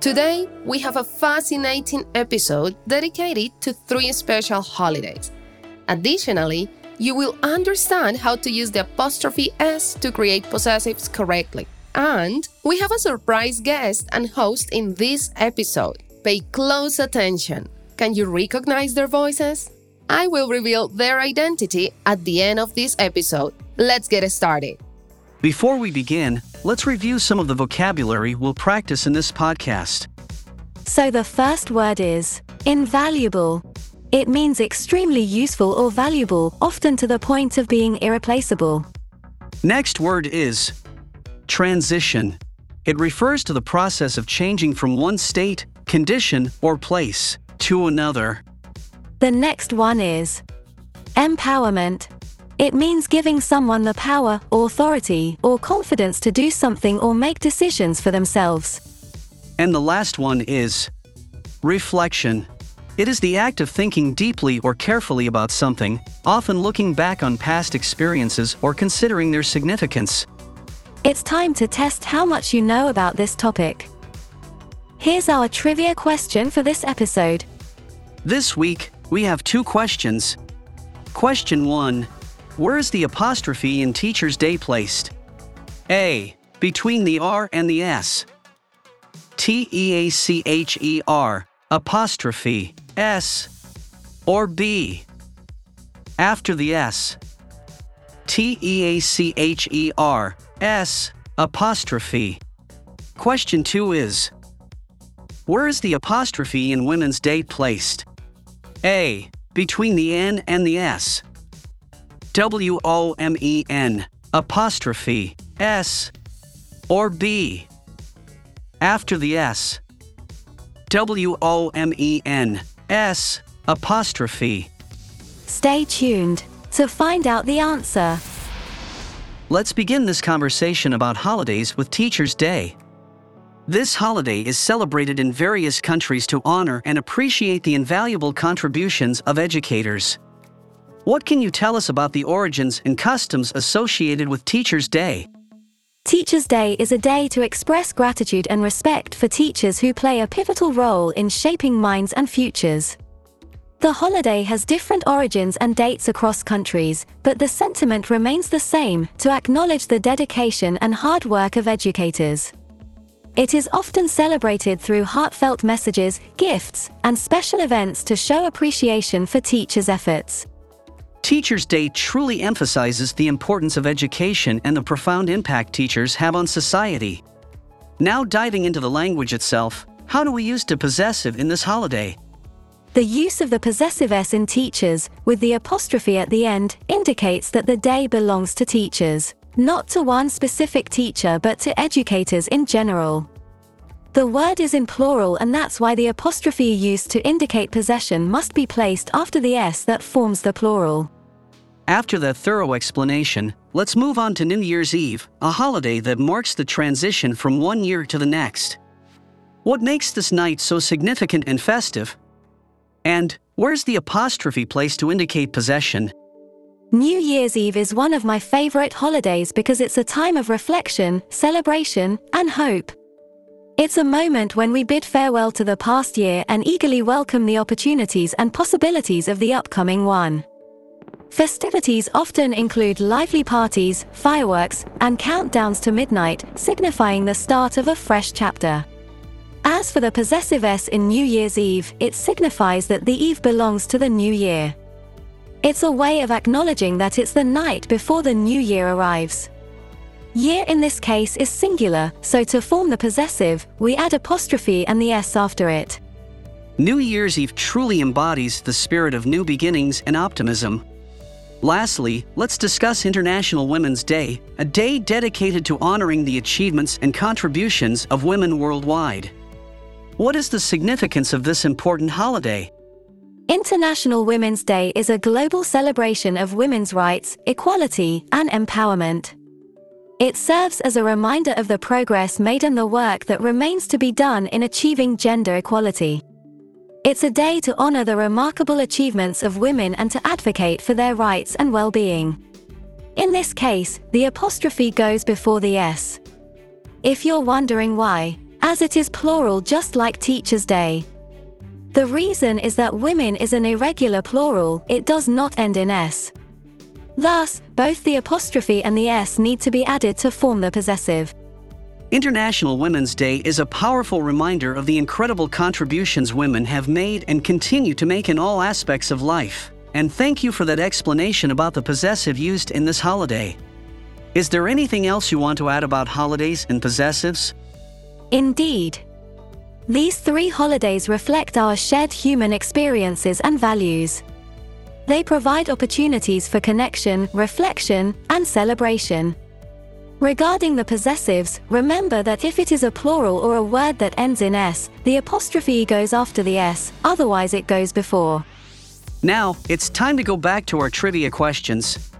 Today, we have a fascinating episode dedicated to three special holidays. Additionally, you will understand how to use the apostrophe S to create possessives correctly. And we have a surprise guest and host in this episode. Pay close attention. Can you recognize their voices? I will reveal their identity at the end of this episode. Let's get started. Before we begin, let's review some of the vocabulary we'll practice in this podcast. So the first word is invaluable. It means extremely useful or valuable, often to the point of being irreplaceable. Next word is transition. It refers to the process of changing from one state, condition, or place to another. The next one is empowerment. It means giving someone the power, authority, or confidence to do something or make decisions for themselves. And the last one is reflection. It is the act of thinking deeply or carefully about something, often looking back on past experiences or considering their significance. It's time to test how much you know about this topic. Here's our trivia question for this episode. This week, we have two questions. Question 1 Where is the apostrophe in Teacher's Day placed? A. Between the R and the S. T E A C H E R, apostrophe, S. Or B. After the S. T E A C H E R, S, apostrophe. Question 2 is Where is the apostrophe in Women's Day placed? A. Between the N and the S. W O M E N, apostrophe, S. Or B. After the S. W O M E N, S, apostrophe. Stay tuned to find out the answer. Let's begin this conversation about holidays with Teacher's Day. This holiday is celebrated in various countries to honor and appreciate the invaluable contributions of educators. What can you tell us about the origins and customs associated with Teacher's Day? Teacher's Day is a day to express gratitude and respect for teachers who play a pivotal role in shaping minds and futures. The holiday has different origins and dates across countries, but the sentiment remains the same to acknowledge the dedication and hard work of educators. It is often celebrated through heartfelt messages, gifts, and special events to show appreciation for teachers' efforts. Teacher's Day truly emphasizes the importance of education and the profound impact teachers have on society. Now, diving into the language itself, how do we use the possessive in this holiday? The use of the possessive S in teachers, with the apostrophe at the end, indicates that the day belongs to teachers, not to one specific teacher but to educators in general. The word is in plural and that's why the apostrophe used to indicate possession must be placed after the S that forms the plural. After that thorough explanation, let's move on to New Year's Eve, a holiday that marks the transition from one year to the next. What makes this night so significant and festive? And where's the apostrophe placed to indicate possession? New Year's Eve is one of my favorite holidays because it's a time of reflection, celebration, and hope. It's a moment when we bid farewell to the past year and eagerly welcome the opportunities and possibilities of the upcoming one. Festivities often include lively parties, fireworks, and countdowns to midnight, signifying the start of a fresh chapter. As for the possessive S in New Year's Eve, it signifies that the eve belongs to the new year. It's a way of acknowledging that it's the night before the new year arrives. Year in this case is singular, so to form the possessive, we add apostrophe and the S after it. New Year's Eve truly embodies the spirit of new beginnings and optimism. Lastly, let's discuss International Women's Day, a day dedicated to honoring the achievements and contributions of women worldwide. What is the significance of this important holiday? International Women's Day is a global celebration of women's rights, equality, and empowerment. It serves as a reminder of the progress made and the work that remains to be done in achieving gender equality. It's a day to honor the remarkable achievements of women and to advocate for their rights and well being. In this case, the apostrophe goes before the S. If you're wondering why, as it is plural just like Teacher's Day. The reason is that women is an irregular plural, it does not end in S. Thus, both the apostrophe and the S need to be added to form the possessive. International Women's Day is a powerful reminder of the incredible contributions women have made and continue to make in all aspects of life. And thank you for that explanation about the possessive used in this holiday. Is there anything else you want to add about holidays and possessives? Indeed. These three holidays reflect our shared human experiences and values. They provide opportunities for connection, reflection, and celebration. Regarding the possessives, remember that if it is a plural or a word that ends in s, the apostrophe goes after the s, otherwise it goes before. Now, it's time to go back to our trivia questions.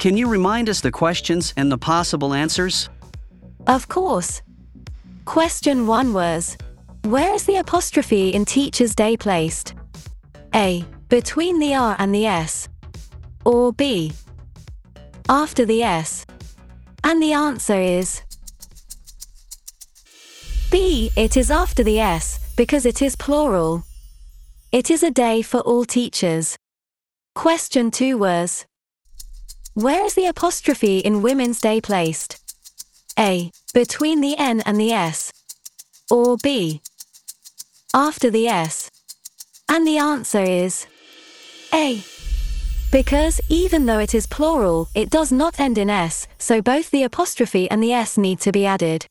Can you remind us the questions and the possible answers? Of course. Question 1 was Where is the apostrophe in Teacher's Day placed? A. Between the R and the S. Or B. After the S. And the answer is B. It is after the S, because it is plural. It is a day for all teachers. Question 2 was Where is the apostrophe in Women's Day placed? A. Between the N and the S. Or B. After the S. And the answer is A. Because even though it is plural, it does not end in S, so both the apostrophe and the S need to be added.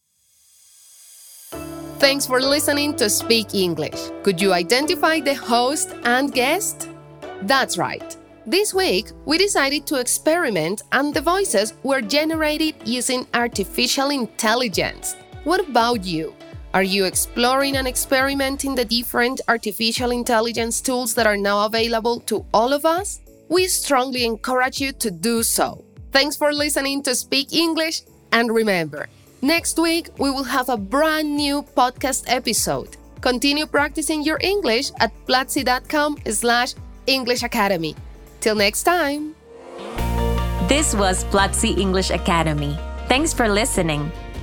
Thanks for listening to Speak English. Could you identify the host and guest? That's right. This week, we decided to experiment, and the voices were generated using artificial intelligence. What about you? Are you exploring and experimenting the different artificial intelligence tools that are now available to all of us? We strongly encourage you to do so. Thanks for listening to Speak English, and remember, next week we will have a brand new podcast episode. Continue practicing your English at platzi.com slash English Academy. Till next time. This was Platzi English Academy. Thanks for listening.